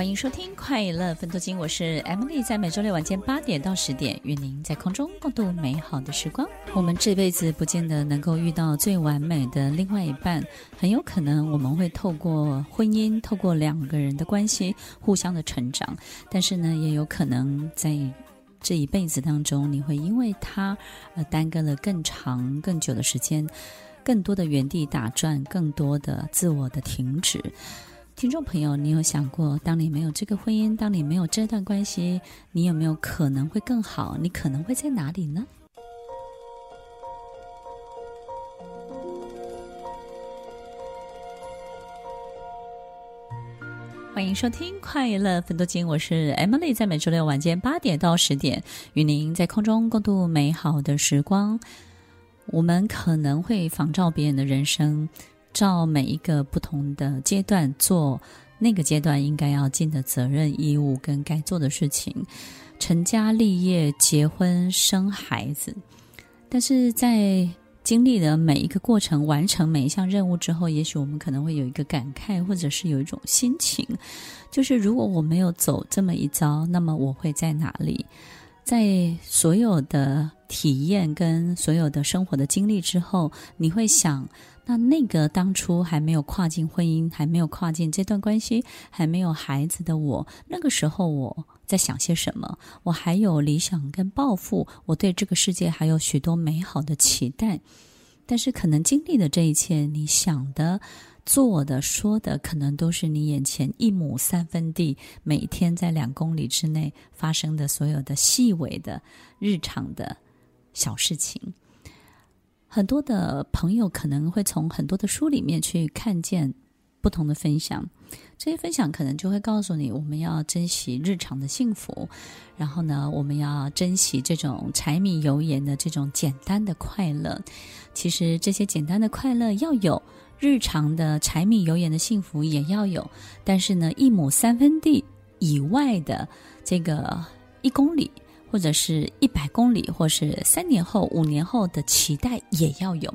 欢迎收听《快乐分多金》，我是 Emily，在每周六晚间八点到十点，与您在空中共度美好的时光。我们这辈子不见得能够遇到最完美的另外一半，很有可能我们会透过婚姻，透过两个人的关系，互相的成长。但是呢，也有可能在这一辈子当中，你会因为他而耽搁了更长、更久的时间，更多的原地打转，更多的自我的停止。听众朋友，你有想过，当你没有这个婚姻，当你没有这段关系，你有没有可能会更好？你可能会在哪里呢？欢迎收听《快乐分多金》，我是 Emily，在每周六晚间八点到十点，与您在空中共度美好的时光。我们可能会仿照别人的人生。照每一个不同的阶段做那个阶段应该要尽的责任义务跟该做的事情，成家立业、结婚、生孩子。但是在经历了每一个过程、完成每一项任务之后，也许我们可能会有一个感慨，或者是有一种心情，就是如果我没有走这么一遭，那么我会在哪里？在所有的体验跟所有的生活的经历之后，你会想。那那个当初还没有跨进婚姻，还没有跨进这段关系，还没有孩子的我，那个时候我在想些什么？我还有理想跟抱负，我对这个世界还有许多美好的期待。但是可能经历的这一切，你想的、做的、说的，可能都是你眼前一亩三分地，每天在两公里之内发生的所有的细微的日常的小事情。很多的朋友可能会从很多的书里面去看见不同的分享，这些分享可能就会告诉你，我们要珍惜日常的幸福，然后呢，我们要珍惜这种柴米油盐的这种简单的快乐。其实这些简单的快乐要有，日常的柴米油盐的幸福也要有，但是呢，一亩三分地以外的这个一公里。或者是一百公里，或是三年后、五年后的期待也要有。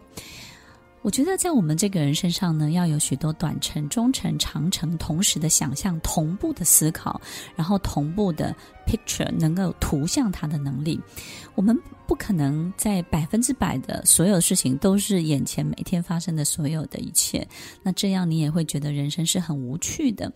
我觉得在我们这个人身上呢，要有许多短程、中程、长程同时的想象，同步的思考，然后同步的 picture 能够图像它的能力。我们。不可能在百分之百的所有事情都是眼前每天发生的所有的一切，那这样你也会觉得人生是很无趣的。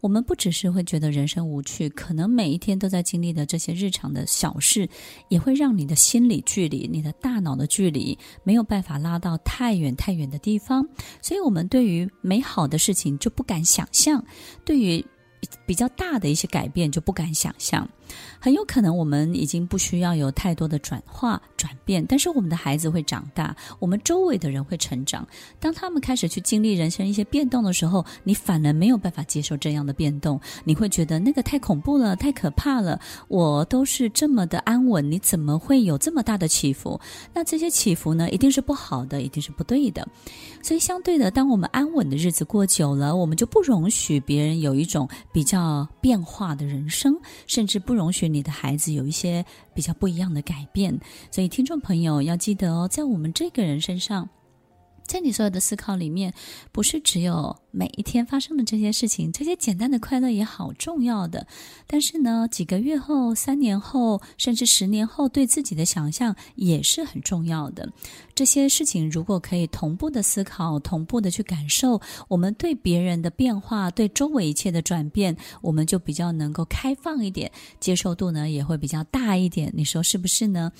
我们不只是会觉得人生无趣，可能每一天都在经历的这些日常的小事，也会让你的心理距离、你的大脑的距离没有办法拉到太远太远的地方。所以，我们对于美好的事情就不敢想象，对于比较大的一些改变就不敢想象。很有可能我们已经不需要有太多的转化转变，但是我们的孩子会长大，我们周围的人会成长。当他们开始去经历人生一些变动的时候，你反而没有办法接受这样的变动，你会觉得那个太恐怖了，太可怕了。我都是这么的安稳，你怎么会有这么大的起伏？那这些起伏呢，一定是不好的，一定是不对的。所以相对的，当我们安稳的日子过久了，我们就不容许别人有一种比较变化的人生，甚至不容许。你的孩子有一些比较不一样的改变，所以听众朋友要记得哦，在我们这个人身上。在你所有的思考里面，不是只有每一天发生的这些事情，这些简单的快乐也好重要的。但是呢，几个月后、三年后，甚至十年后，对自己的想象也是很重要的。这些事情如果可以同步的思考，同步的去感受，我们对别人的变化，对周围一切的转变，我们就比较能够开放一点，接受度呢也会比较大一点。你说是不是呢？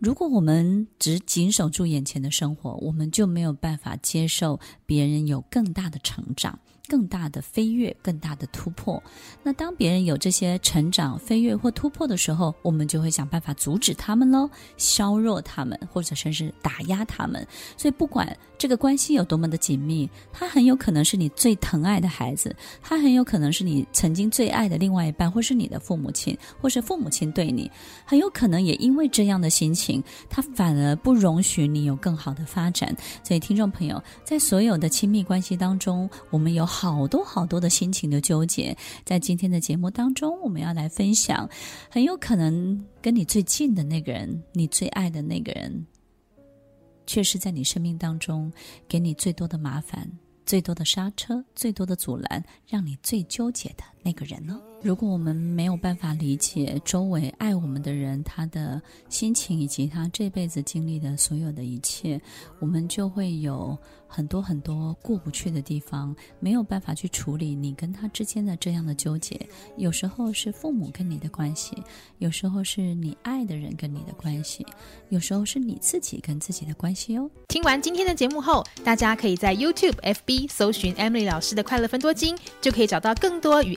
如果我们只紧守住眼前的生活，我们就没有办法接受别人有更大的成长、更大的飞跃、更大的突破。那当别人有这些成长、飞跃或突破的时候，我们就会想办法阻止他们喽，削弱他们，或者甚至打压他们。所以，不管这个关系有多么的紧密，他很有可能是你最疼爱的孩子，他很有可能是你曾经最爱的另外一半，或是你的父母亲，或是父母亲对你，很有可能也因为这样的心情，他反而不容许你有更好的发展。所以，听众朋友，在所有的亲密关系当中，我们有好多好多的心情的纠结。在今天的节目当中，我们要来分享，很有可能跟你最近的那个人，你最爱的那个人。却是在你生命当中给你最多的麻烦、最多的刹车、最多的阻拦，让你最纠结的。那个人呢？如果我们没有办法理解周围爱我们的人他的心情以及他这辈子经历的所有的一切，我们就会有。很多很多过不去的地方，没有办法去处理你跟他之间的这样的纠结。有时候是父母跟你的关系，有时候是你爱的人跟你的关系，有时候是你自己跟自己的关系哦。听完今天的节目后，大家可以在 YouTube、FB 搜寻 Emily 老师的快乐分多金，就可以找到更多与